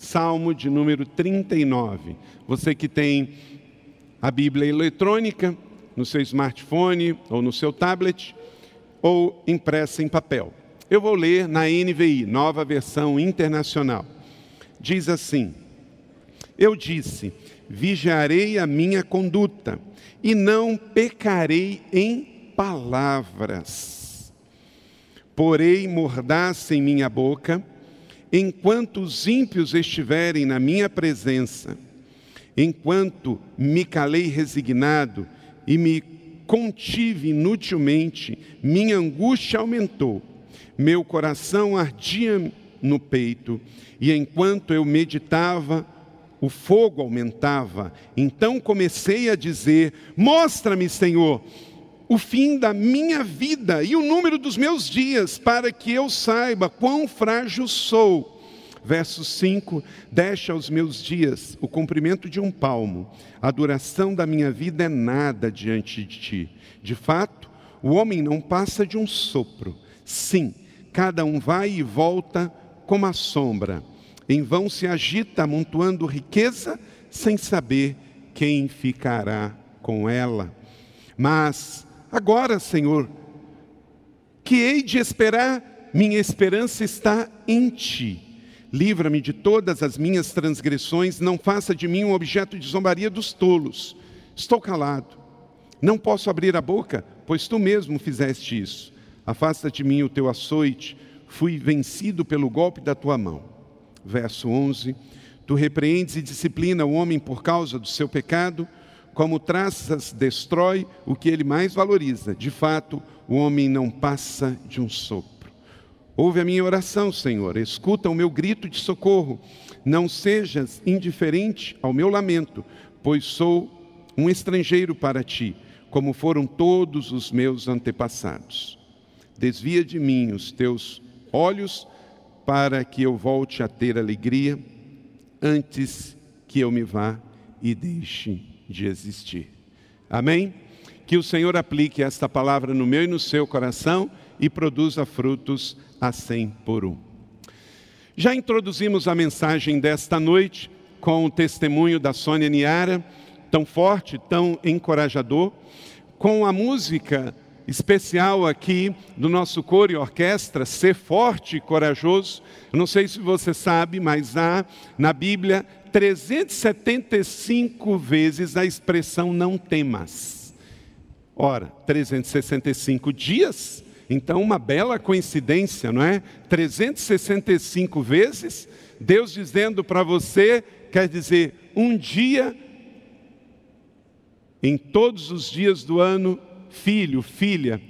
Salmo de número 39. Você que tem a Bíblia eletrônica no seu smartphone ou no seu tablet ou impressa em papel. Eu vou ler na NVI, nova versão internacional. Diz assim: Eu disse: vigiarei a minha conduta e não pecarei em palavras. Porei mordaça em minha boca, enquanto os ímpios estiverem na minha presença. Enquanto me calei resignado e me contive inutilmente, minha angústia aumentou, meu coração ardia no peito, e enquanto eu meditava, o fogo aumentava. Então comecei a dizer: Mostra-me, Senhor, o fim da minha vida e o número dos meus dias, para que eu saiba quão frágil sou. Verso 5: Deixa aos meus dias o comprimento de um palmo, a duração da minha vida é nada diante de ti. De fato, o homem não passa de um sopro. Sim, cada um vai e volta como a sombra. Em vão se agita, amontoando riqueza, sem saber quem ficará com ela. Mas agora, Senhor, que hei de esperar? Minha esperança está em Ti. Livra-me de todas as minhas transgressões, não faça de mim um objeto de zombaria dos tolos. Estou calado, não posso abrir a boca, pois tu mesmo fizeste isso. Afasta de mim o teu açoite, fui vencido pelo golpe da tua mão verso 11: Tu repreendes e disciplina o homem por causa do seu pecado, como traças destrói o que ele mais valoriza. De fato, o homem não passa de um sopro. Ouve a minha oração, Senhor, escuta o meu grito de socorro. Não sejas indiferente ao meu lamento, pois sou um estrangeiro para ti, como foram todos os meus antepassados. Desvia de mim os teus olhos para que eu volte a ter alegria antes que eu me vá e deixe de existir. Amém? Que o Senhor aplique esta palavra no meu e no seu coração e produza frutos a cem por um. Já introduzimos a mensagem desta noite com o testemunho da Sônia Niara, tão forte, tão encorajador, com a música especial aqui do nosso coro e orquestra, ser forte e corajoso. Eu não sei se você sabe, mas há na Bíblia 375 vezes a expressão não temas. Ora, 365 dias, então uma bela coincidência, não é? 365 vezes, Deus dizendo para você, quer dizer, um dia em todos os dias do ano filho, filha,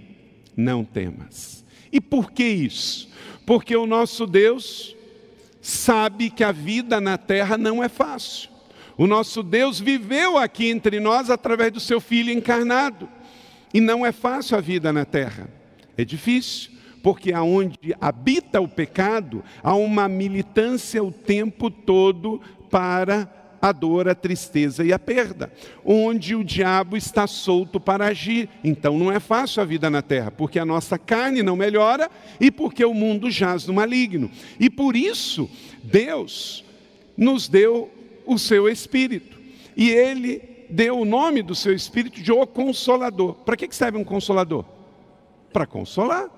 não temas. E por que isso? Porque o nosso Deus sabe que a vida na terra não é fácil. O nosso Deus viveu aqui entre nós através do seu filho encarnado. E não é fácil a vida na terra. É difícil, porque aonde habita o pecado, há uma militância o tempo todo para a dor, a tristeza e a perda, onde o diabo está solto para agir. Então não é fácil a vida na terra, porque a nossa carne não melhora e porque o mundo jaz no maligno. E por isso, Deus nos deu o seu espírito. E ele deu o nome do seu espírito de o consolador. Para que serve um consolador? Para consolar.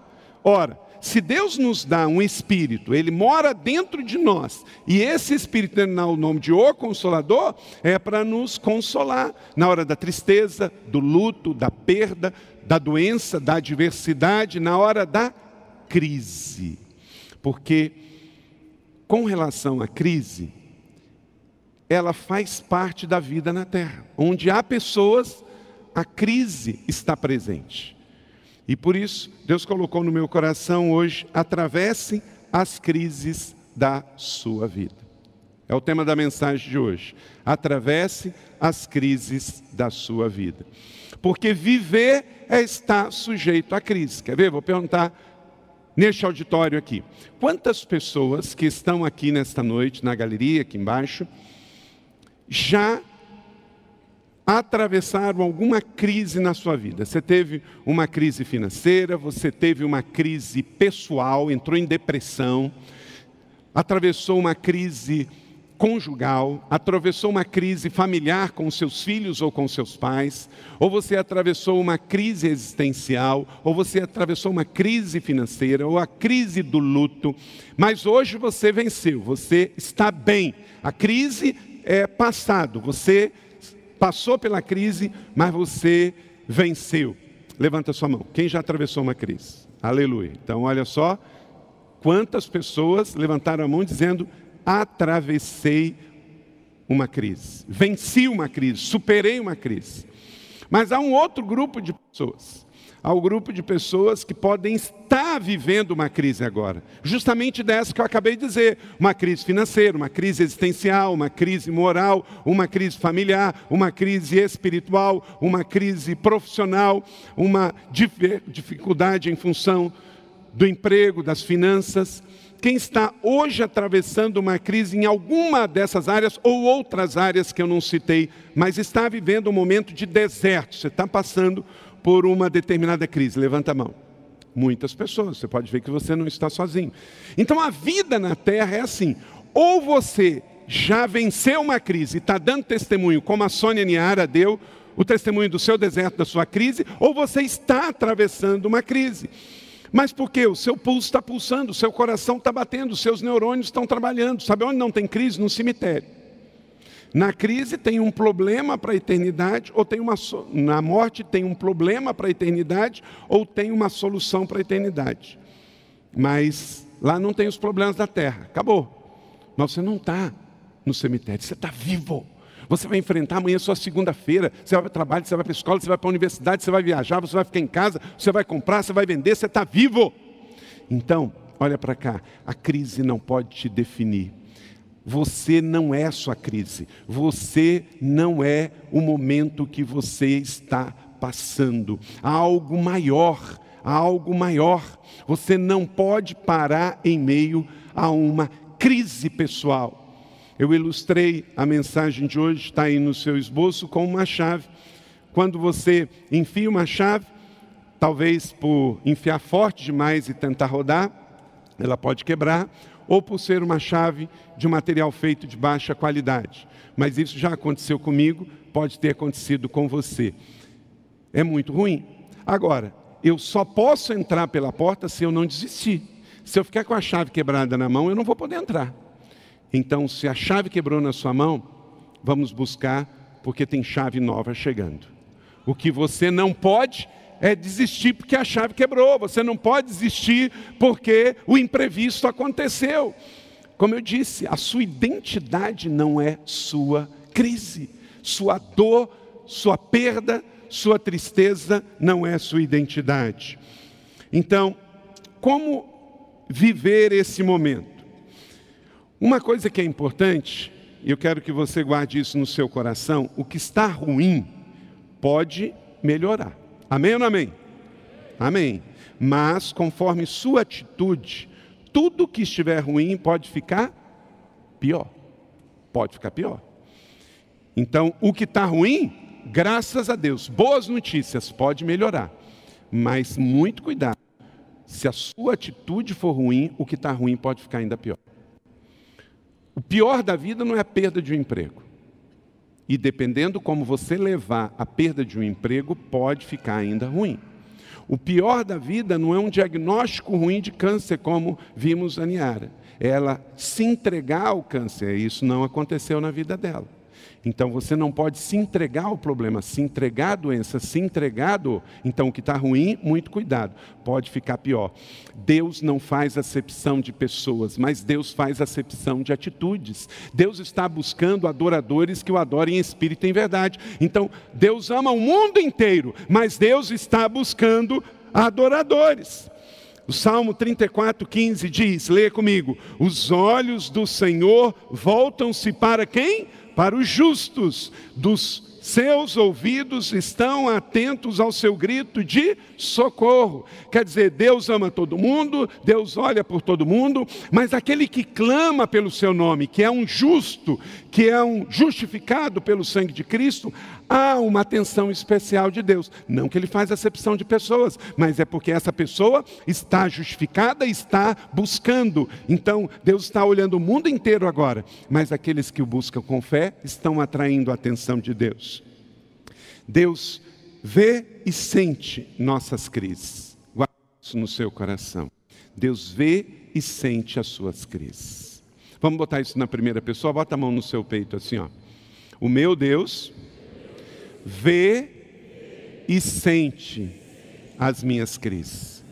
Ora, se Deus nos dá um espírito, ele mora dentro de nós, e esse espírito tem o nome de O Consolador, é para nos consolar na hora da tristeza, do luto, da perda, da doença, da adversidade, na hora da crise. Porque, com relação à crise, ela faz parte da vida na terra. Onde há pessoas, a crise está presente. E por isso, Deus colocou no meu coração hoje: atravesse as crises da sua vida. É o tema da mensagem de hoje. Atravesse as crises da sua vida. Porque viver é estar sujeito à crise. Quer ver? Vou perguntar neste auditório aqui. Quantas pessoas que estão aqui nesta noite, na galeria, aqui embaixo, já atravessaram alguma crise na sua vida. Você teve uma crise financeira, você teve uma crise pessoal, entrou em depressão, atravessou uma crise conjugal, atravessou uma crise familiar com seus filhos ou com seus pais, ou você atravessou uma crise existencial, ou você atravessou uma crise financeira, ou a crise do luto, mas hoje você venceu, você está bem. A crise é passado, você passou pela crise, mas você venceu. Levanta sua mão. Quem já atravessou uma crise? Aleluia. Então, olha só quantas pessoas levantaram a mão dizendo: atravessei uma crise, venci uma crise, superei uma crise. Mas há um outro grupo de pessoas. Há o um grupo de pessoas que podem estar vivendo uma crise agora, justamente dessa que eu acabei de dizer: uma crise financeira, uma crise existencial, uma crise moral, uma crise familiar, uma crise espiritual, uma crise profissional, uma dificuldade em função do emprego, das finanças. Quem está hoje atravessando uma crise em alguma dessas áreas ou outras áreas que eu não citei, mas está vivendo um momento de deserto, você está passando por uma determinada crise, levanta a mão. Muitas pessoas, você pode ver que você não está sozinho. Então a vida na terra é assim: ou você já venceu uma crise está dando testemunho, como a Sônia Niara deu, o testemunho do seu deserto, da sua crise, ou você está atravessando uma crise. Mas por quê? O seu pulso está pulsando, o seu coração está batendo, os seus neurônios estão trabalhando. Sabe onde não tem crise? No cemitério. Na crise tem um problema para a eternidade, ou tem uma na morte tem um problema para a eternidade, ou tem uma solução para a eternidade. Mas lá não tem os problemas da terra. Acabou. Mas você não está no cemitério, você está vivo. Você vai enfrentar amanhã sua segunda-feira. Você vai para o trabalho, você vai para a escola, você vai para a universidade, você vai viajar, você vai ficar em casa, você vai comprar, você vai vender, você está vivo. Então, olha para cá, a crise não pode te definir. Você não é sua crise. Você não é o momento que você está passando. Há algo maior, há algo maior. Você não pode parar em meio a uma crise pessoal. Eu ilustrei a mensagem de hoje, está aí no seu esboço, com uma chave. Quando você enfia uma chave, talvez por enfiar forte demais e tentar rodar, ela pode quebrar, ou por ser uma chave de material feito de baixa qualidade. Mas isso já aconteceu comigo, pode ter acontecido com você. É muito ruim. Agora, eu só posso entrar pela porta se eu não desistir. Se eu ficar com a chave quebrada na mão, eu não vou poder entrar. Então, se a chave quebrou na sua mão, vamos buscar, porque tem chave nova chegando. O que você não pode é desistir porque a chave quebrou. Você não pode desistir porque o imprevisto aconteceu. Como eu disse, a sua identidade não é sua crise, sua dor, sua perda, sua tristeza não é sua identidade. Então, como viver esse momento? Uma coisa que é importante, e eu quero que você guarde isso no seu coração: o que está ruim pode melhorar. Amém ou não amém? Amém. Mas, conforme sua atitude, tudo que estiver ruim pode ficar pior. Pode ficar pior. Então, o que está ruim, graças a Deus, boas notícias, pode melhorar. Mas muito cuidado. Se a sua atitude for ruim, o que está ruim pode ficar ainda pior. O pior da vida não é a perda de um emprego. E dependendo como você levar a perda de um emprego, pode ficar ainda ruim. O pior da vida não é um diagnóstico ruim de câncer, como vimos a Niara. É ela se entregar ao câncer. Isso não aconteceu na vida dela. Então você não pode se entregar ao problema, se entregar à doença, se entregar à dor. Então o que está ruim, muito cuidado, pode ficar pior. Deus não faz acepção de pessoas, mas Deus faz acepção de atitudes. Deus está buscando adoradores que o adorem em espírito e em verdade. Então Deus ama o mundo inteiro, mas Deus está buscando adoradores. O Salmo 34, 15 diz: leia comigo, os olhos do Senhor voltam-se para quem? Para os justos, dos seus ouvidos estão atentos ao seu grito de socorro. Quer dizer, Deus ama todo mundo, Deus olha por todo mundo, mas aquele que clama pelo seu nome, que é um justo, que é um justificado pelo sangue de Cristo, há uma atenção especial de Deus. Não que ele faz acepção de pessoas, mas é porque essa pessoa está justificada, está buscando. Então, Deus está olhando o mundo inteiro agora, mas aqueles que o buscam com fé estão atraindo a atenção de Deus. Deus vê e sente nossas crises. Guarde isso no seu coração. Deus vê e sente as suas crises. Vamos botar isso na primeira pessoa? Bota a mão no seu peito assim, ó. O meu Deus vê e sente as minhas crises.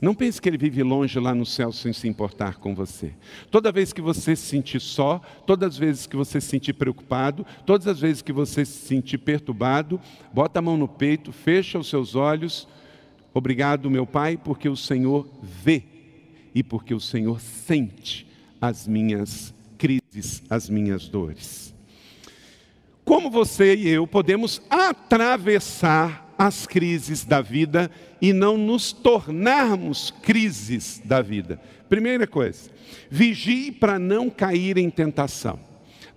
Não pense que ele vive longe lá no céu sem se importar com você. Toda vez que você se sentir só, todas as vezes que você se sentir preocupado, todas as vezes que você se sentir perturbado, bota a mão no peito, fecha os seus olhos. Obrigado, meu Pai, porque o Senhor vê e porque o Senhor sente as minhas crises, as minhas dores. Como você e eu podemos atravessar as crises da vida e não nos tornarmos crises da vida. Primeira coisa, vigie para não cair em tentação.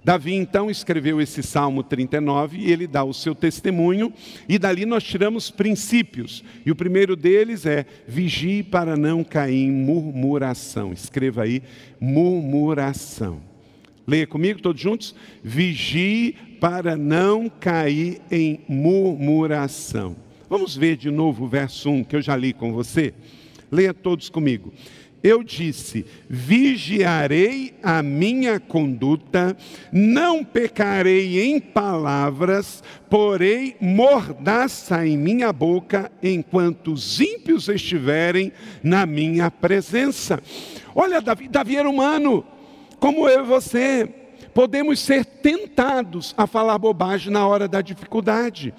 Davi então escreveu esse Salmo 39 e ele dá o seu testemunho, e dali nós tiramos princípios. E o primeiro deles é: vigie para não cair em murmuração. Escreva aí, murmuração. Leia comigo todos juntos. Vigie para não cair em murmuração. Vamos ver de novo o verso 1 que eu já li com você. Leia todos comigo. Eu disse: vigiarei a minha conduta, não pecarei em palavras, porei mordaça em minha boca, enquanto os ímpios estiverem na minha presença. Olha, Davi, Davi era humano como eu e você, podemos ser tentados a falar bobagem na hora da dificuldade,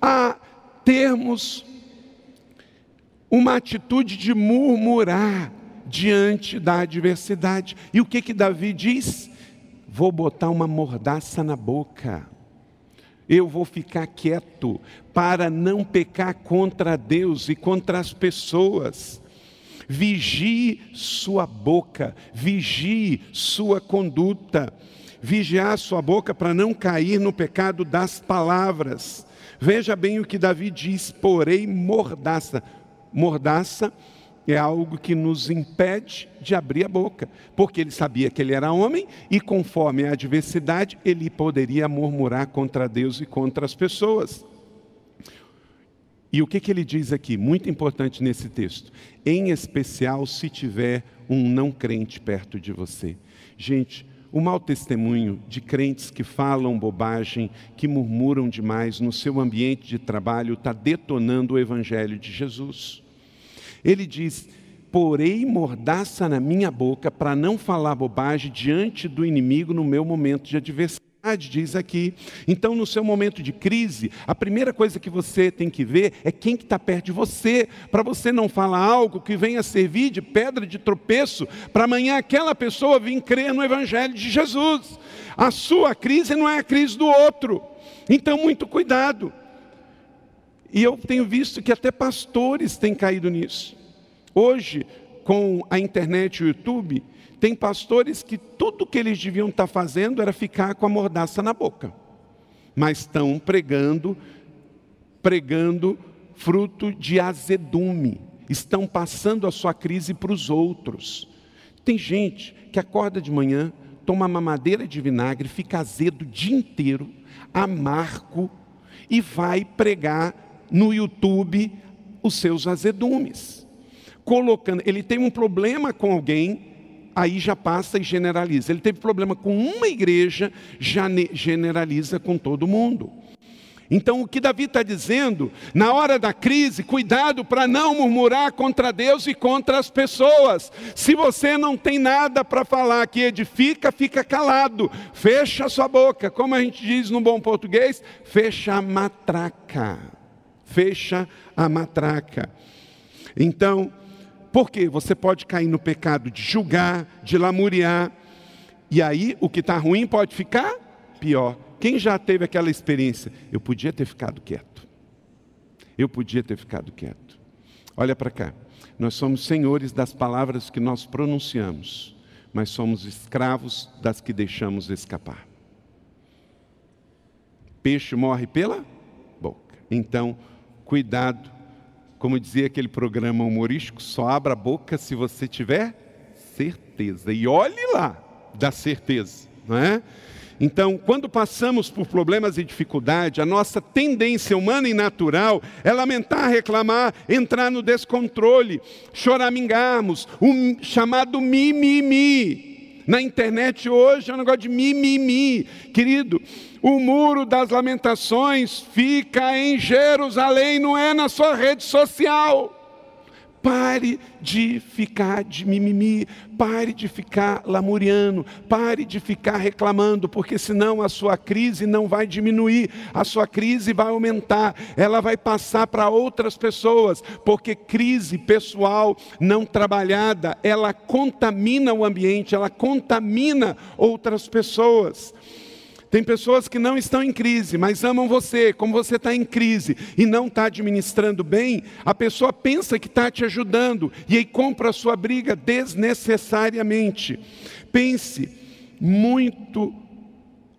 a termos uma atitude de murmurar diante da adversidade. E o que que Davi diz? Vou botar uma mordaça na boca. Eu vou ficar quieto para não pecar contra Deus e contra as pessoas. Vigie sua boca, vigie sua conduta. Vigiar sua boca para não cair no pecado das palavras. Veja bem o que Davi diz: porém, mordaça. Mordaça é algo que nos impede de abrir a boca, porque ele sabia que ele era homem e, conforme a adversidade, ele poderia murmurar contra Deus e contra as pessoas. E o que, que ele diz aqui? Muito importante nesse texto. Em especial se tiver um não crente perto de você. Gente, o mau testemunho de crentes que falam bobagem, que murmuram demais no seu ambiente de trabalho, está detonando o Evangelho de Jesus. Ele diz: Porei mordaça na minha boca para não falar bobagem diante do inimigo no meu momento de adversidade diz aqui. Então, no seu momento de crise, a primeira coisa que você tem que ver é quem que está perto de você, para você não falar algo que venha servir de pedra de tropeço, para amanhã aquela pessoa vir crer no Evangelho de Jesus. A sua crise não é a crise do outro. Então, muito cuidado. E eu tenho visto que até pastores têm caído nisso. Hoje, com a internet e o YouTube, tem pastores que tudo que eles deviam estar fazendo era ficar com a mordaça na boca, mas estão pregando, pregando fruto de azedume, estão passando a sua crise para os outros. Tem gente que acorda de manhã, toma mamadeira de vinagre, fica azedo o dia inteiro, amargo, e vai pregar no YouTube os seus azedumes. Colocando, ele tem um problema com alguém, aí já passa e generaliza. Ele teve problema com uma igreja, já generaliza com todo mundo. Então, o que Davi está dizendo, na hora da crise, cuidado para não murmurar contra Deus e contra as pessoas. Se você não tem nada para falar que edifica, fica calado, fecha a sua boca. Como a gente diz no bom português, fecha a matraca. Fecha a matraca. Então, porque você pode cair no pecado de julgar, de lamuriar, e aí o que está ruim pode ficar pior. Quem já teve aquela experiência? Eu podia ter ficado quieto. Eu podia ter ficado quieto. Olha para cá. Nós somos senhores das palavras que nós pronunciamos, mas somos escravos das que deixamos escapar. Peixe morre pela boca. Então, cuidado. Como dizia aquele programa humorístico, só abra a boca se você tiver certeza. E olhe lá da certeza, não é? Então, quando passamos por problemas e dificuldade, a nossa tendência humana e natural é lamentar, reclamar, entrar no descontrole, choramingarmos, o chamado mimimi. Na internet hoje é um negócio de mimimi. Querido, o muro das lamentações fica em Jerusalém, não é na sua rede social. Pare de ficar de mimimi, pare de ficar lamuriando, pare de ficar reclamando, porque senão a sua crise não vai diminuir, a sua crise vai aumentar, ela vai passar para outras pessoas, porque crise pessoal não trabalhada, ela contamina o ambiente, ela contamina outras pessoas. Tem pessoas que não estão em crise, mas amam você. Como você está em crise e não está administrando bem, a pessoa pensa que está te ajudando e aí compra a sua briga desnecessariamente. Pense muito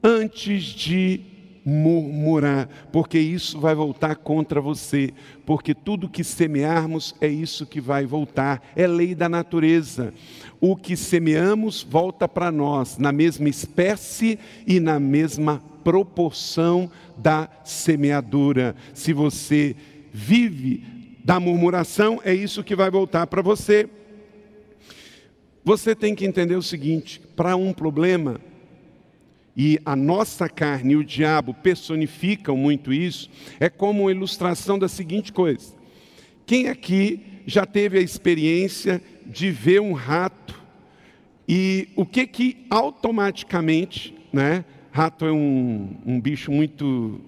antes de murmurar, porque isso vai voltar contra você, porque tudo que semearmos é isso que vai voltar, é lei da natureza. O que semeamos volta para nós, na mesma espécie e na mesma proporção da semeadura. Se você vive da murmuração, é isso que vai voltar para você. Você tem que entender o seguinte: para um problema, e a nossa carne e o diabo personificam muito isso, é como uma ilustração da seguinte coisa: quem aqui já teve a experiência de ver um rato e o que que automaticamente, né? Rato é um, um bicho muito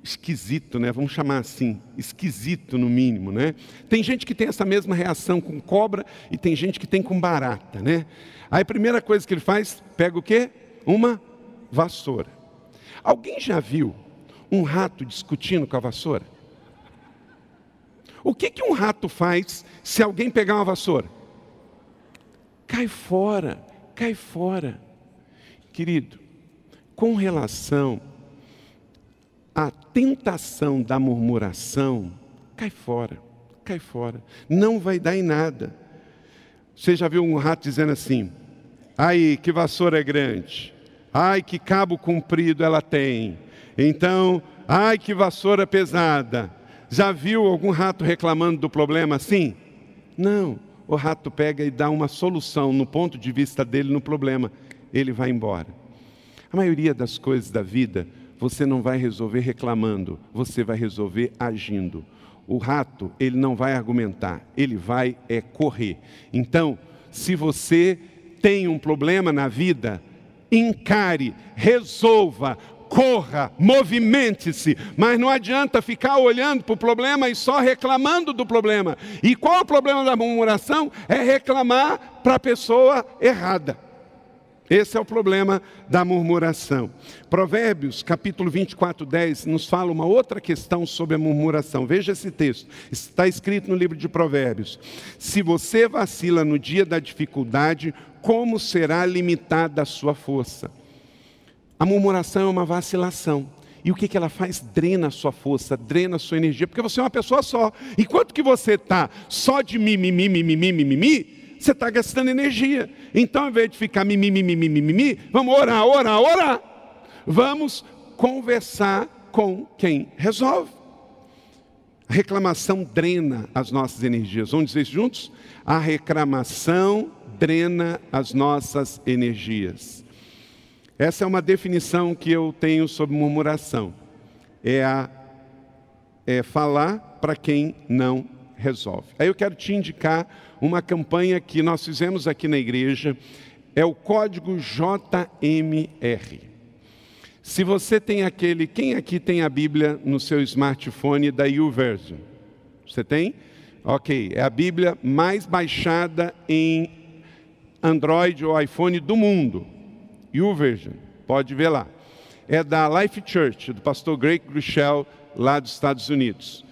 esquisito, né? Vamos chamar assim, esquisito no mínimo, né? Tem gente que tem essa mesma reação com cobra e tem gente que tem com barata, né? Aí a primeira coisa que ele faz, pega o quê? Uma vassoura. Alguém já viu um rato discutindo com a vassoura? O que, que um rato faz se alguém pegar uma vassoura? Cai fora, cai fora. Querido, com relação à tentação da murmuração, cai fora, cai fora. Não vai dar em nada. Você já viu um rato dizendo assim: aí, que vassoura é grande. Ai, que cabo comprido ela tem. Então, ai, que vassoura pesada. Já viu algum rato reclamando do problema assim? Não. O rato pega e dá uma solução no ponto de vista dele no problema. Ele vai embora. A maioria das coisas da vida você não vai resolver reclamando, você vai resolver agindo. O rato, ele não vai argumentar, ele vai é correr. Então, se você tem um problema na vida, encare, resolva, corra, movimente-se, mas não adianta ficar olhando para o problema e só reclamando do problema. E qual é o problema da murmuração? É reclamar para a pessoa errada. Esse é o problema da murmuração. Provérbios, capítulo 24, 10, nos fala uma outra questão sobre a murmuração. Veja esse texto, está escrito no livro de Provérbios. Se você vacila no dia da dificuldade, como será limitada a sua força? A murmuração é uma vacilação. E o que, que ela faz? Drena a sua força, drena a sua energia, porque você é uma pessoa só. Enquanto que você está só de mimimi, mimimi, mimimi, você está gastando energia. Então, ao invés de ficar mimimi, mimimi, mimimi, vamos orar, orar, orar. Vamos conversar com quem resolve. A reclamação drena as nossas energias. Vamos dizer juntos? A reclamação drena as nossas energias. Essa é uma definição que eu tenho sobre murmuração. É, a, é falar para quem não resolve. Aí eu quero te indicar uma campanha que nós fizemos aqui na igreja, é o código JMR. Se você tem aquele, quem aqui tem a Bíblia no seu smartphone da YouVersion? Você tem? Ok, é a Bíblia mais baixada em Android ou iPhone do mundo. YouVersion, pode ver lá. é da Life Church, do pastor Greg Grushel, lá dos Estados Unidos.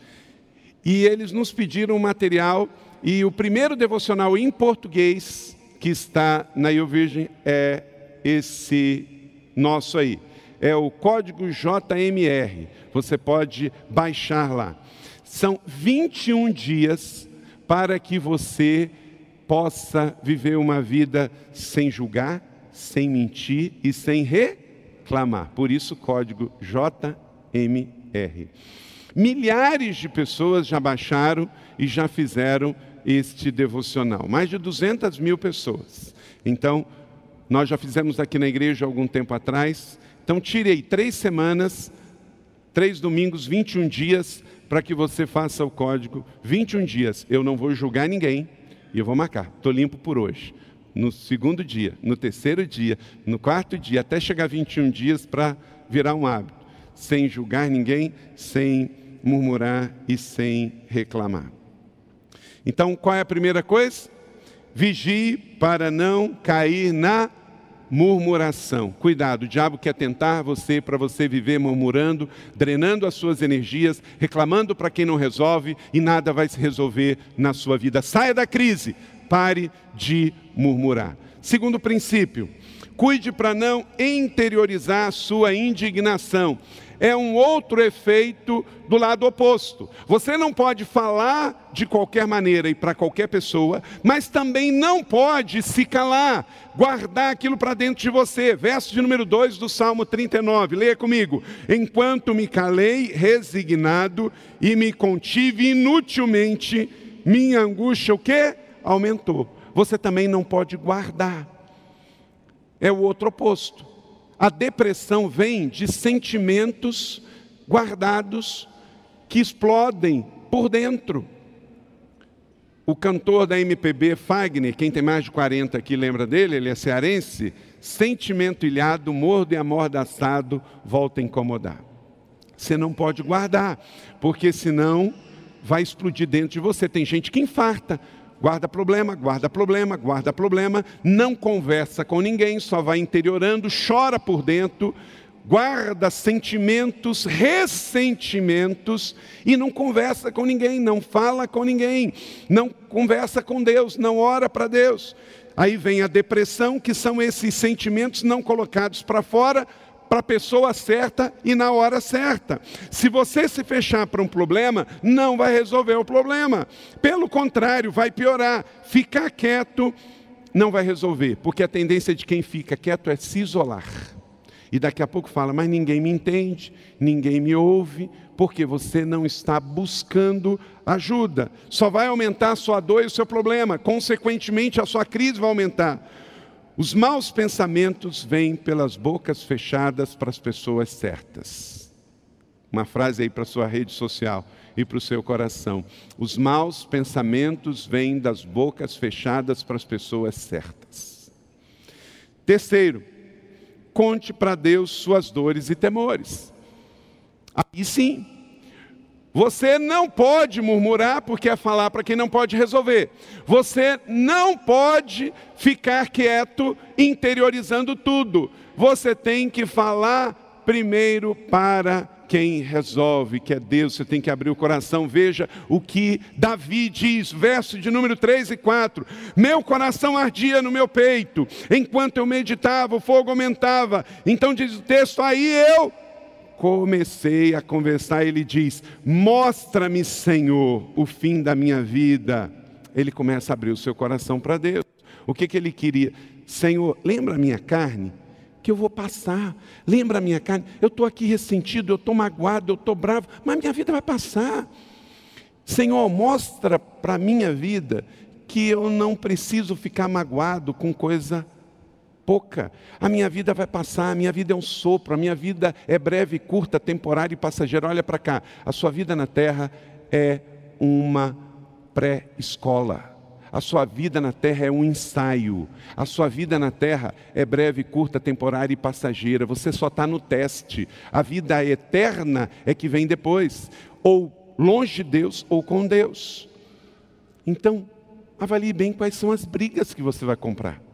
E eles nos pediram um material, e o primeiro devocional em português que está na YouVersion é esse nosso aí. É o código JMR. Você pode baixar lá. São 21 dias para que você possa viver uma vida sem julgar, sem mentir e sem reclamar. Por isso, código JMR. Milhares de pessoas já baixaram e já fizeram este devocional. Mais de 200 mil pessoas. Então, nós já fizemos aqui na igreja algum tempo atrás. Então, tirei três semanas, três domingos, 21 dias, para que você faça o código. 21 dias. Eu não vou julgar ninguém e eu vou marcar. Estou limpo por hoje. No segundo dia, no terceiro dia, no quarto dia, até chegar 21 dias para virar um hábito. Sem julgar ninguém, sem murmurar e sem reclamar. Então, qual é a primeira coisa? Vigie para não cair na murmuração. Cuidado, o diabo quer tentar você para você viver murmurando, drenando as suas energias, reclamando para quem não resolve e nada vai se resolver na sua vida. Saia da crise, pare de murmurar. Segundo princípio, cuide para não interiorizar a sua indignação é um outro efeito do lado oposto. Você não pode falar de qualquer maneira e para qualquer pessoa, mas também não pode se calar, guardar aquilo para dentro de você. Verso de número 2 do Salmo 39, leia comigo. Enquanto me calei resignado e me contive inutilmente, minha angústia o quê? Aumentou. Você também não pode guardar. É o outro oposto. A depressão vem de sentimentos guardados que explodem por dentro. O cantor da MPB, Fagner, quem tem mais de 40 aqui lembra dele, ele é cearense, sentimento ilhado, mordo e amordaçado, volta a incomodar. Você não pode guardar, porque senão vai explodir dentro de você. Tem gente que infarta, Guarda problema, guarda problema, guarda problema, não conversa com ninguém, só vai interiorando, chora por dentro, guarda sentimentos, ressentimentos e não conversa com ninguém, não fala com ninguém, não conversa com Deus, não ora para Deus. Aí vem a depressão, que são esses sentimentos não colocados para fora, para a pessoa certa e na hora certa. Se você se fechar para um problema, não vai resolver o problema. Pelo contrário, vai piorar. Ficar quieto não vai resolver, porque a tendência de quem fica quieto é se isolar. E daqui a pouco fala, mas ninguém me entende, ninguém me ouve, porque você não está buscando ajuda. Só vai aumentar a sua dor e o seu problema, consequentemente a sua crise vai aumentar. Os maus pensamentos vêm pelas bocas fechadas para as pessoas certas. Uma frase aí para sua rede social e para o seu coração. Os maus pensamentos vêm das bocas fechadas para as pessoas certas. Terceiro, conte para Deus suas dores e temores. Aí sim, você não pode murmurar porque é falar para quem não pode resolver. Você não pode ficar quieto interiorizando tudo. Você tem que falar primeiro para quem resolve, que é Deus, você tem que abrir o coração. Veja o que Davi diz, verso de número 3 e 4. Meu coração ardia no meu peito, enquanto eu meditava, o fogo aumentava. Então diz o texto, aí eu comecei a conversar, ele diz: Mostra-me, Senhor, o fim da minha vida. Ele começa a abrir o seu coração para Deus. O que, que ele queria? Senhor, lembra a minha carne? Que eu vou passar. Lembra a minha carne? Eu estou aqui ressentido, eu estou magoado, eu estou bravo, mas minha vida vai passar. Senhor, mostra para a minha vida que eu não preciso ficar magoado com coisa pouca. A minha vida vai passar, a minha vida é um sopro, a minha vida é breve, curta, temporária e passageira. Olha para cá, a sua vida na terra é uma pré-escola. A sua vida na terra é um ensaio. A sua vida na terra é breve, curta, temporária e passageira. Você só está no teste. A vida eterna é que vem depois, ou longe de Deus ou com Deus. Então, avalie bem quais são as brigas que você vai comprar.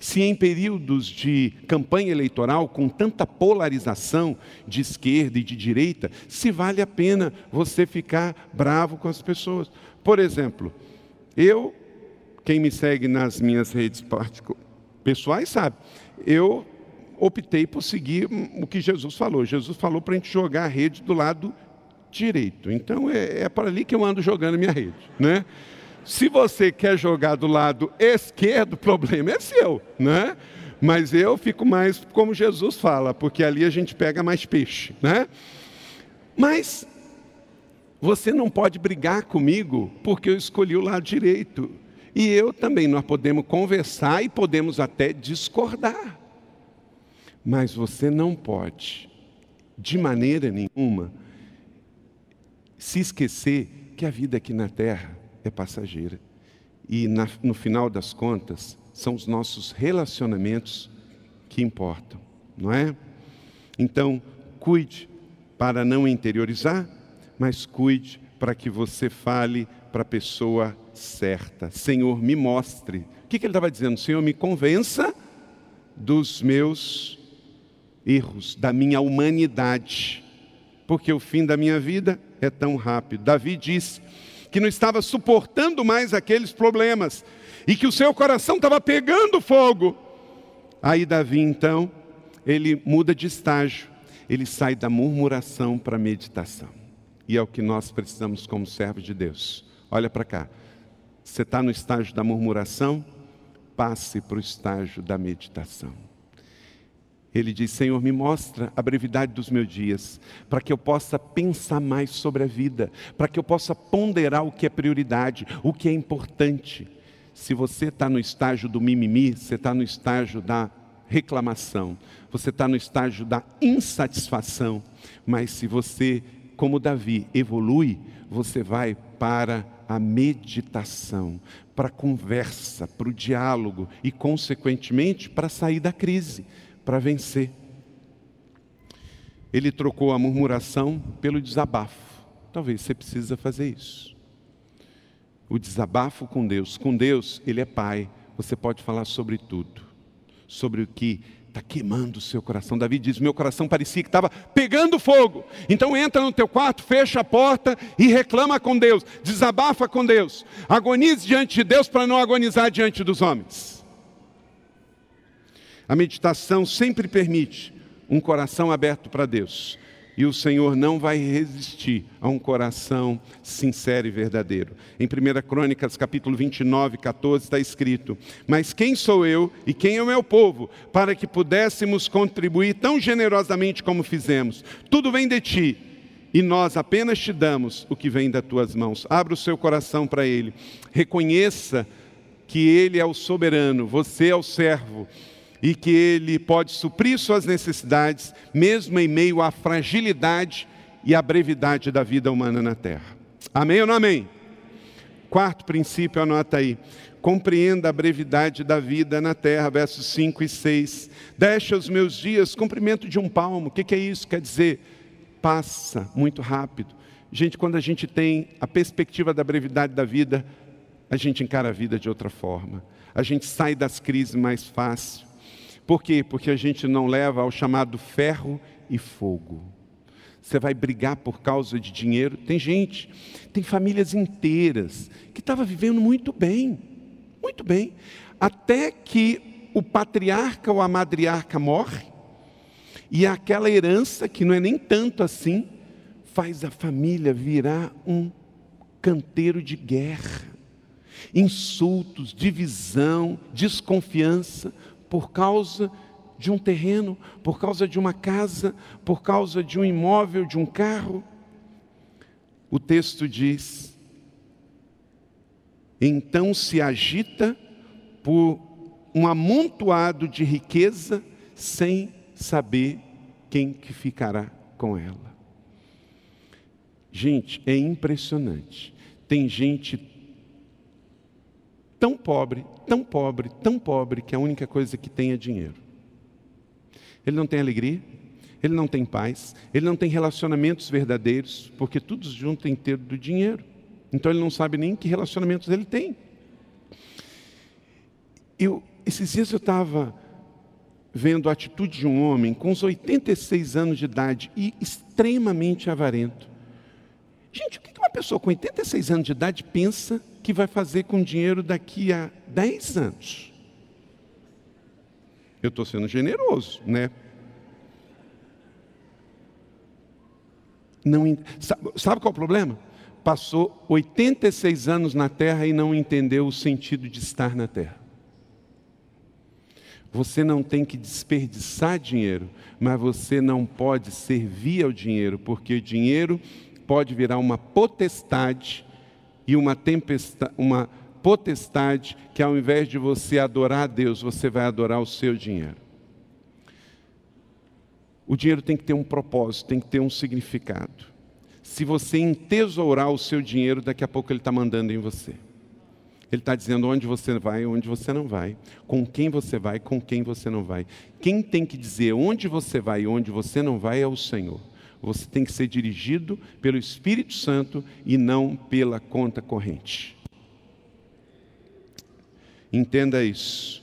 Se em períodos de campanha eleitoral, com tanta polarização de esquerda e de direita, se vale a pena você ficar bravo com as pessoas. Por exemplo, eu, quem me segue nas minhas redes pessoais sabe, eu optei por seguir o que Jesus falou. Jesus falou para a gente jogar a rede do lado direito. Então é, é para ali que eu ando jogando minha rede, né? Se você quer jogar do lado esquerdo, o problema é seu, né? Mas eu fico mais como Jesus fala, porque ali a gente pega mais peixe, né? Mas você não pode brigar comigo porque eu escolhi o lado direito. E eu também, nós podemos conversar e podemos até discordar. Mas você não pode, de maneira nenhuma, se esquecer que a vida aqui na terra é passageira. E na, no final das contas, são os nossos relacionamentos que importam, não é? Então, cuide para não interiorizar, mas cuide para que você fale para a pessoa certa. Senhor, me mostre. O que, que ele estava dizendo? Senhor, me convença dos meus erros, da minha humanidade, porque o fim da minha vida é tão rápido. Davi disse: que não estava suportando mais aqueles problemas e que o seu coração estava pegando fogo. Aí Davi então, ele muda de estágio, ele sai da murmuração para a meditação. E é o que nós precisamos como servos de Deus. Olha para cá. Você está no estágio da murmuração? Passe para o estágio da meditação. Ele diz: Senhor, me mostra a brevidade dos meus dias, para que eu possa pensar mais sobre a vida, para que eu possa ponderar o que é prioridade, o que é importante. Se você está no estágio do mimimi, você está no estágio da reclamação, você está no estágio da insatisfação, mas se você, como Davi, evolui, você vai para a meditação, para a conversa, para o diálogo e, consequentemente, para sair da crise para vencer. Ele trocou a murmuração pelo desabafo. Talvez você precisa fazer isso. O desabafo com Deus. Com Deus, Ele é Pai. Você pode falar sobre tudo. Sobre o que está queimando o seu coração. Davi diz: Meu coração parecia que estava pegando fogo. Então entra no teu quarto, fecha a porta e reclama com Deus. Desabafa com Deus. Agonize diante de Deus para não agonizar diante dos homens. A meditação sempre permite um coração aberto para Deus. E o Senhor não vai resistir a um coração sincero e verdadeiro. Em 1 Crônicas, capítulo 29, 14, está escrito: Mas quem sou eu e quem é o meu povo, para que pudéssemos contribuir tão generosamente como fizemos? Tudo vem de ti, e nós apenas te damos o que vem das tuas mãos. Abra o seu coração para Ele. Reconheça que Ele é o soberano, você é o servo e que Ele pode suprir suas necessidades, mesmo em meio à fragilidade e à brevidade da vida humana na terra. Amém ou não amém? Quarto princípio, anota aí. Compreenda a brevidade da vida na terra, versos 5 e 6. Deixa os meus dias, comprimento de um palmo. O que, que é isso? Quer dizer, passa muito rápido. Gente, quando a gente tem a perspectiva da brevidade da vida, a gente encara a vida de outra forma. A gente sai das crises mais fácil. Por quê? Porque a gente não leva ao chamado ferro e fogo. Você vai brigar por causa de dinheiro. Tem gente, tem famílias inteiras que estavam vivendo muito bem, muito bem, até que o patriarca ou a matriarca morre e aquela herança que não é nem tanto assim faz a família virar um canteiro de guerra, insultos, divisão, desconfiança por causa de um terreno, por causa de uma casa, por causa de um imóvel, de um carro. O texto diz: então se agita por um amontoado de riqueza sem saber quem que ficará com ela. Gente, é impressionante. Tem gente tão pobre, tão pobre, tão pobre, que a única coisa que tem é dinheiro. Ele não tem alegria, ele não tem paz, ele não tem relacionamentos verdadeiros, porque tudo junto em ter do dinheiro. Então ele não sabe nem que relacionamentos ele tem. Eu, esses dias eu estava vendo a atitude de um homem com uns 86 anos de idade e extremamente avarento. Gente, uma pessoa com 86 anos de idade pensa que vai fazer com dinheiro daqui a 10 anos? Eu estou sendo generoso, né? Não, sabe, sabe qual é o problema? Passou 86 anos na terra e não entendeu o sentido de estar na terra. Você não tem que desperdiçar dinheiro, mas você não pode servir ao dinheiro, porque o dinheiro pode virar uma potestade e uma tempestade, uma potestade que ao invés de você adorar a Deus, você vai adorar o seu dinheiro. O dinheiro tem que ter um propósito, tem que ter um significado. Se você entesourar o seu dinheiro, daqui a pouco ele está mandando em você. Ele está dizendo onde você vai, onde você não vai, com quem você vai, com quem você não vai. Quem tem que dizer onde você vai e onde você não vai é o Senhor. Você tem que ser dirigido pelo Espírito Santo e não pela conta corrente. Entenda isso.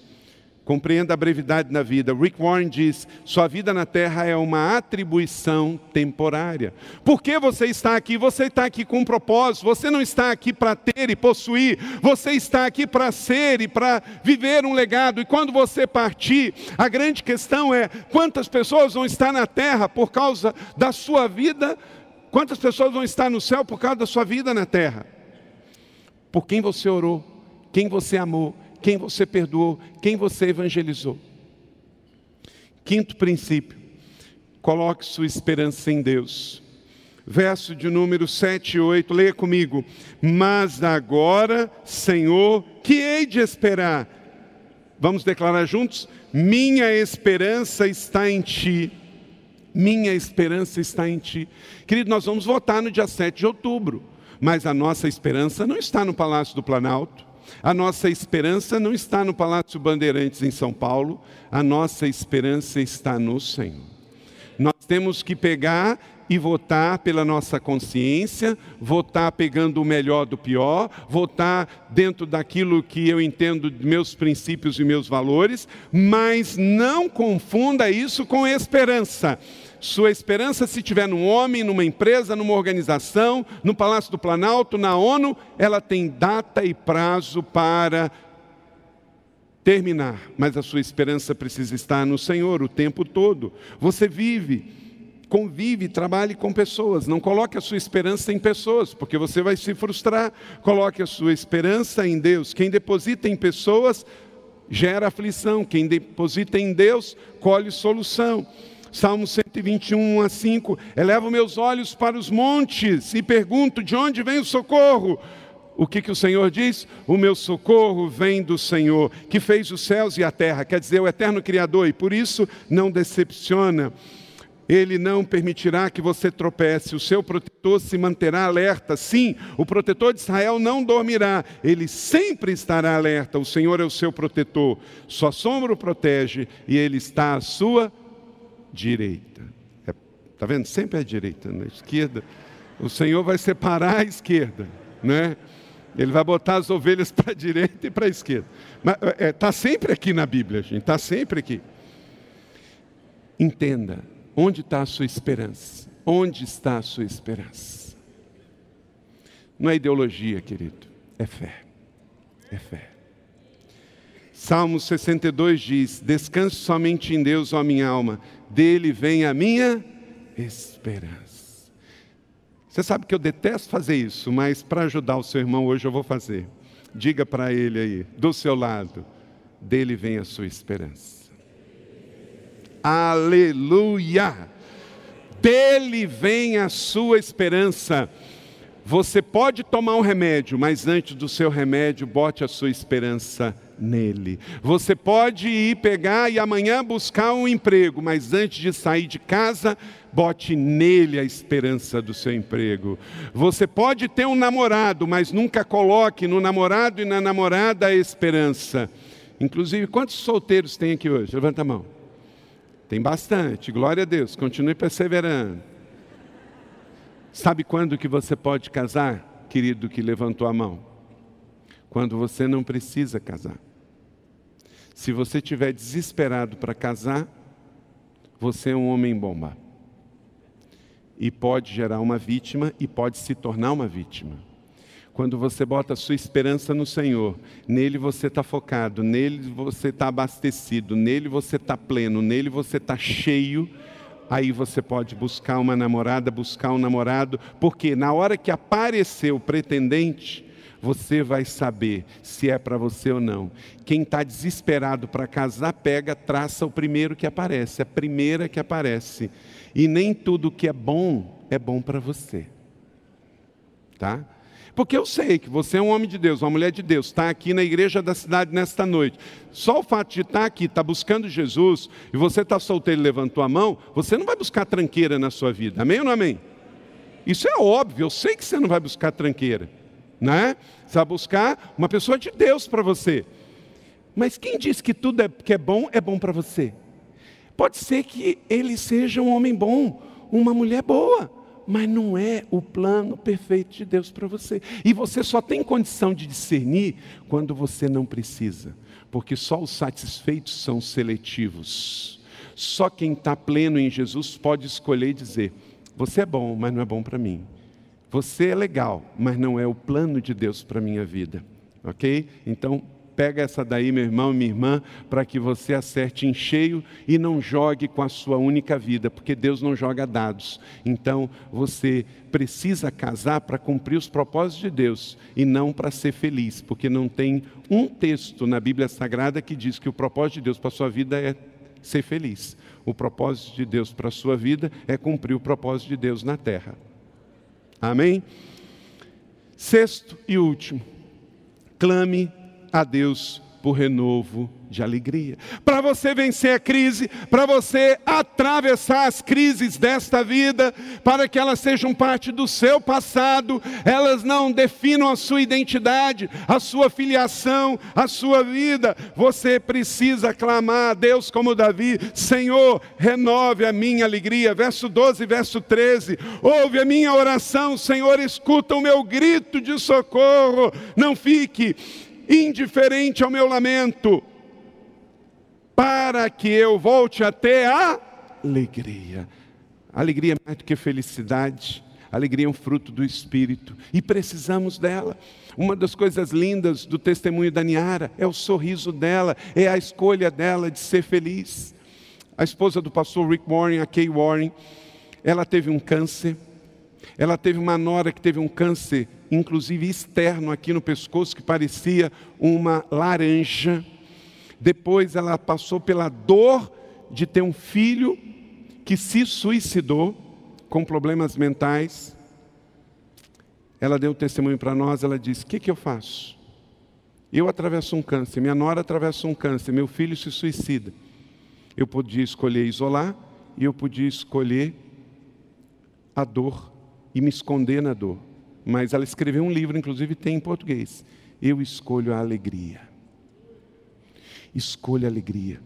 Compreenda a brevidade na vida. Rick Warren diz: sua vida na terra é uma atribuição temporária. Por que você está aqui? Você está aqui com um propósito. Você não está aqui para ter e possuir. Você está aqui para ser e para viver um legado. E quando você partir, a grande questão é: quantas pessoas vão estar na terra por causa da sua vida? Quantas pessoas vão estar no céu por causa da sua vida na terra? Por quem você orou, quem você amou quem você perdoou, quem você evangelizou. Quinto princípio, coloque sua esperança em Deus. Verso de número 7 e 8, leia comigo. Mas agora, Senhor, que hei de esperar? Vamos declarar juntos? Minha esperança está em Ti. Minha esperança está em Ti. Querido, nós vamos votar no dia 7 de outubro, mas a nossa esperança não está no Palácio do Planalto. A nossa esperança não está no Palácio Bandeirantes em São Paulo, a nossa esperança está no Senhor. Nós temos que pegar e votar pela nossa consciência, votar pegando o melhor do pior, votar dentro daquilo que eu entendo de meus princípios e meus valores, mas não confunda isso com esperança. Sua esperança, se tiver num homem, numa empresa, numa organização, no Palácio do Planalto, na ONU, ela tem data e prazo para terminar, mas a sua esperança precisa estar no Senhor o tempo todo. Você vive, convive, trabalhe com pessoas. Não coloque a sua esperança em pessoas, porque você vai se frustrar. Coloque a sua esperança em Deus. Quem deposita em pessoas gera aflição, quem deposita em Deus colhe solução. Salmo 121 a 5. Elevo meus olhos para os montes e pergunto: de onde vem o socorro? O que, que o Senhor diz? O meu socorro vem do Senhor, que fez os céus e a terra, quer dizer, o eterno Criador, e por isso não decepciona. Ele não permitirá que você tropece, o seu protetor se manterá alerta. Sim, o protetor de Israel não dormirá, ele sempre estará alerta. O Senhor é o seu protetor, sua sombra o protege e ele está à sua direita. Está é, tá vendo? Sempre é direita, na esquerda. O Senhor vai separar a esquerda, né? Ele vai botar as ovelhas para a direita e para a esquerda. Mas está é, tá sempre aqui na Bíblia, gente. Está sempre aqui. Entenda, onde está a sua esperança? Onde está a sua esperança? Não é ideologia, querido, é fé. É fé. Salmo 62 diz: Descanse somente em Deus, ó minha alma, dele vem a minha esperança. Você sabe que eu detesto fazer isso, mas para ajudar o seu irmão hoje eu vou fazer. Diga para ele aí, do seu lado, dele vem a sua esperança. Aleluia! Dele vem a sua esperança. Você pode tomar um remédio, mas antes do seu remédio, bote a sua esperança nele. Você pode ir pegar e amanhã buscar um emprego, mas antes de sair de casa, bote nele a esperança do seu emprego. Você pode ter um namorado, mas nunca coloque no namorado e na namorada a esperança. Inclusive, quantos solteiros tem aqui hoje? Levanta a mão. Tem bastante, glória a Deus, continue perseverando. Sabe quando que você pode casar, querido que levantou a mão? Quando você não precisa casar. Se você estiver desesperado para casar, você é um homem bomba. E pode gerar uma vítima e pode se tornar uma vítima. Quando você bota a sua esperança no Senhor, nele você está focado, nele você está abastecido, nele você está pleno, nele você está cheio, aí você pode buscar uma namorada, buscar um namorado, porque na hora que aparecer o pretendente, você vai saber se é para você ou não. Quem está desesperado para casar, pega, traça o primeiro que aparece, a primeira que aparece. E nem tudo que é bom é bom para você. Tá? Porque eu sei que você é um homem de Deus, uma mulher de Deus, está aqui na igreja da cidade nesta noite. Só o fato de estar tá aqui, estar tá buscando Jesus, e você está solteiro e levantou a mão, você não vai buscar tranqueira na sua vida. Amém ou não amém? Isso é óbvio, eu sei que você não vai buscar tranqueira né? Você vai buscar uma pessoa de Deus para você. Mas quem diz que tudo é, que é bom é bom para você? Pode ser que ele seja um homem bom, uma mulher boa, mas não é o plano perfeito de Deus para você. E você só tem condição de discernir quando você não precisa, porque só os satisfeitos são seletivos. Só quem está pleno em Jesus pode escolher dizer: Você é bom, mas não é bom para mim. Você é legal, mas não é o plano de Deus para a minha vida. Ok? Então, pega essa daí, meu irmão minha irmã, para que você acerte em cheio e não jogue com a sua única vida, porque Deus não joga dados. Então, você precisa casar para cumprir os propósitos de Deus e não para ser feliz, porque não tem um texto na Bíblia Sagrada que diz que o propósito de Deus para a sua vida é ser feliz. O propósito de Deus para a sua vida é cumprir o propósito de Deus na terra. Amém? Sexto e último, clame a Deus por renovo de alegria. Para você vencer a crise, para você atravessar as crises desta vida, para que elas sejam parte do seu passado, elas não definam a sua identidade, a sua filiação, a sua vida. Você precisa clamar a Deus como Davi: Senhor, renove a minha alegria. Verso 12, verso 13. Ouve a minha oração, Senhor, escuta o meu grito de socorro. Não fique indiferente ao meu lamento para que eu volte a ter a alegria. Alegria é mais do que felicidade. Alegria é um fruto do Espírito e precisamos dela. Uma das coisas lindas do testemunho da Niara é o sorriso dela, é a escolha dela de ser feliz. A esposa do pastor Rick Warren, a Kay Warren, ela teve um câncer. Ela teve uma nora que teve um câncer, inclusive externo aqui no pescoço, que parecia uma laranja. Depois ela passou pela dor de ter um filho que se suicidou com problemas mentais. Ela deu testemunho para nós, ela disse: O que, que eu faço? Eu atravesso um câncer, minha nora atravessa um câncer, meu filho se suicida. Eu podia escolher isolar e eu podia escolher a dor e me esconder na dor. Mas ela escreveu um livro, inclusive tem em português. Eu escolho a alegria. Escolha alegria.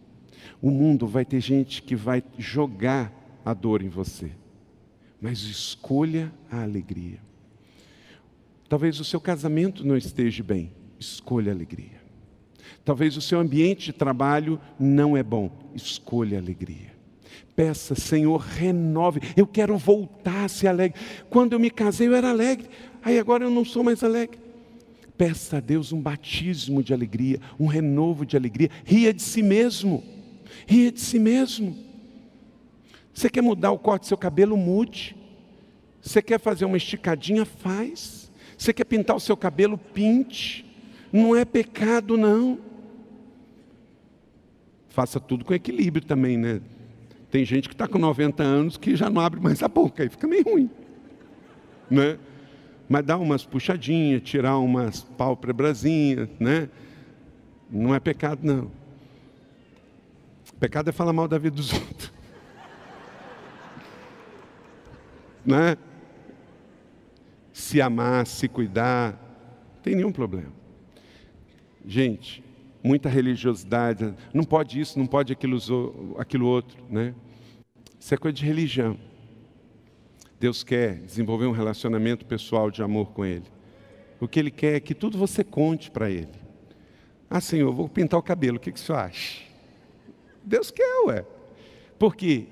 O mundo vai ter gente que vai jogar a dor em você, mas escolha a alegria. Talvez o seu casamento não esteja bem, escolha a alegria. Talvez o seu ambiente de trabalho não é bom, escolha a alegria. Peça, Senhor, renove. Eu quero voltar a ser alegre. Quando eu me casei, eu era alegre. Aí agora eu não sou mais alegre. Peça a Deus um batismo de alegria, um renovo de alegria. Ria de si mesmo. Ria de si mesmo. Você quer mudar o corte do seu cabelo? Mude. Você quer fazer uma esticadinha? Faz. Você quer pintar o seu cabelo? Pinte. Não é pecado, não. Faça tudo com equilíbrio também, né? Tem gente que está com 90 anos que já não abre mais a boca, aí fica meio ruim. Né? mas dar umas puxadinhas, tirar umas pálpebrazinhas, né? Não é pecado, não. Pecado é falar mal da vida dos outros. né? Se amar, se cuidar, não tem nenhum problema. Gente, muita religiosidade, não pode isso, não pode aquilo, aquilo outro, né? Isso é coisa de religião. Deus quer desenvolver um relacionamento pessoal de amor com Ele. O que Ele quer é que tudo você conte para Ele. Ah, Senhor, vou pintar o cabelo, o que, que o senhor acha? Deus quer, ué. Porque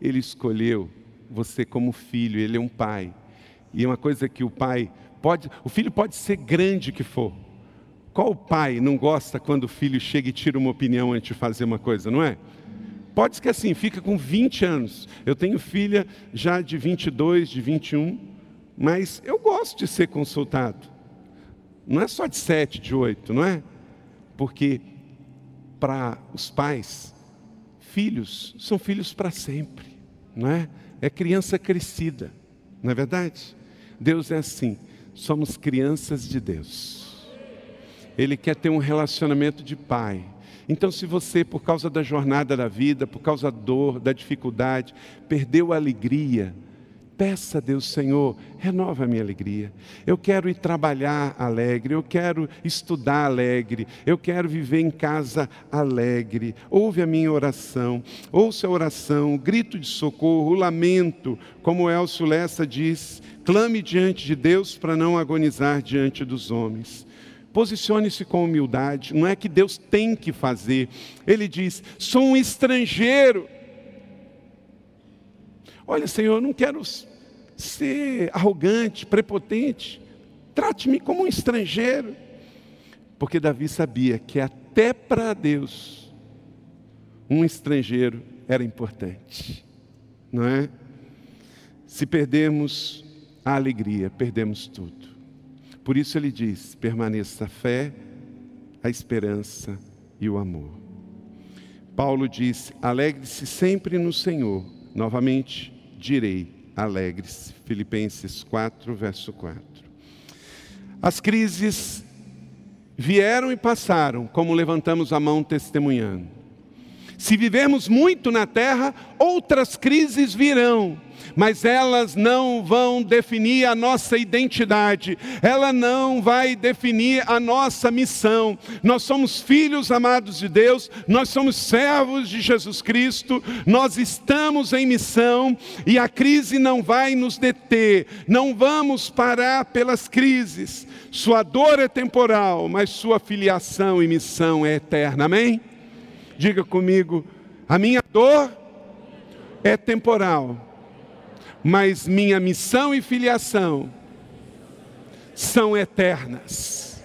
Ele escolheu você como filho, Ele é um pai. E é uma coisa que o pai pode, o filho pode ser grande que for. Qual pai não gosta quando o filho chega e tira uma opinião antes de fazer uma coisa, não é? Pode que assim, fica com 20 anos. Eu tenho filha já de 22, de 21, mas eu gosto de ser consultado. Não é só de 7, de 8, não é? Porque para os pais, filhos são filhos para sempre, não é? É criança crescida, não é verdade? Deus é assim, somos crianças de Deus. Ele quer ter um relacionamento de pai. Então, se você, por causa da jornada da vida, por causa da dor, da dificuldade, perdeu a alegria, Peça a Deus, Senhor, renova a minha alegria. Eu quero ir trabalhar alegre, eu quero estudar alegre, eu quero viver em casa alegre. Ouve a minha oração, ouça a oração, o grito de socorro, o lamento, como Elcio Lessa diz, clame diante de Deus para não agonizar diante dos homens. Posicione-se com humildade, não é que Deus tem que fazer. Ele diz: sou um estrangeiro Olha, Senhor, eu não quero ser arrogante, prepotente. Trate-me como um estrangeiro. Porque Davi sabia que até para Deus, um estrangeiro era importante. Não é? Se perdermos a alegria, perdemos tudo. Por isso ele diz: permaneça a fé, a esperança e o amor. Paulo disse: alegre-se sempre no Senhor. Novamente, direi, alegres. Filipenses 4, verso 4. As crises vieram e passaram, como levantamos a mão testemunhando. Se vivermos muito na terra, outras crises virão mas elas não vão definir a nossa identidade, ela não vai definir a nossa missão. Nós somos filhos amados de Deus, nós somos servos de Jesus Cristo, nós estamos em missão e a crise não vai nos deter, não vamos parar pelas crises. Sua dor é temporal, mas sua filiação e missão é eterna. Amém? Diga comigo, a minha dor é temporal, mas minha missão e filiação são eternas.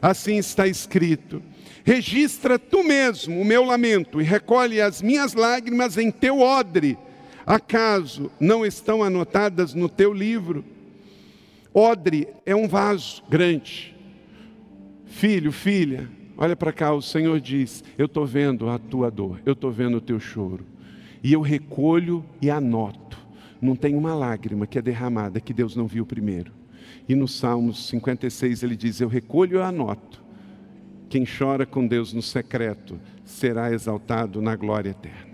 Assim está escrito. Registra tu mesmo o meu lamento e recolhe as minhas lágrimas em teu odre. Acaso não estão anotadas no teu livro? Odre é um vaso grande. Filho, filha, olha para cá, o Senhor diz: Eu estou vendo a tua dor, eu estou vendo o teu choro. E eu recolho e anoto não tem uma lágrima que é derramada que Deus não viu primeiro. E no Salmos 56 ele diz: Eu recolho e anoto. Quem chora com Deus no secreto será exaltado na glória eterna.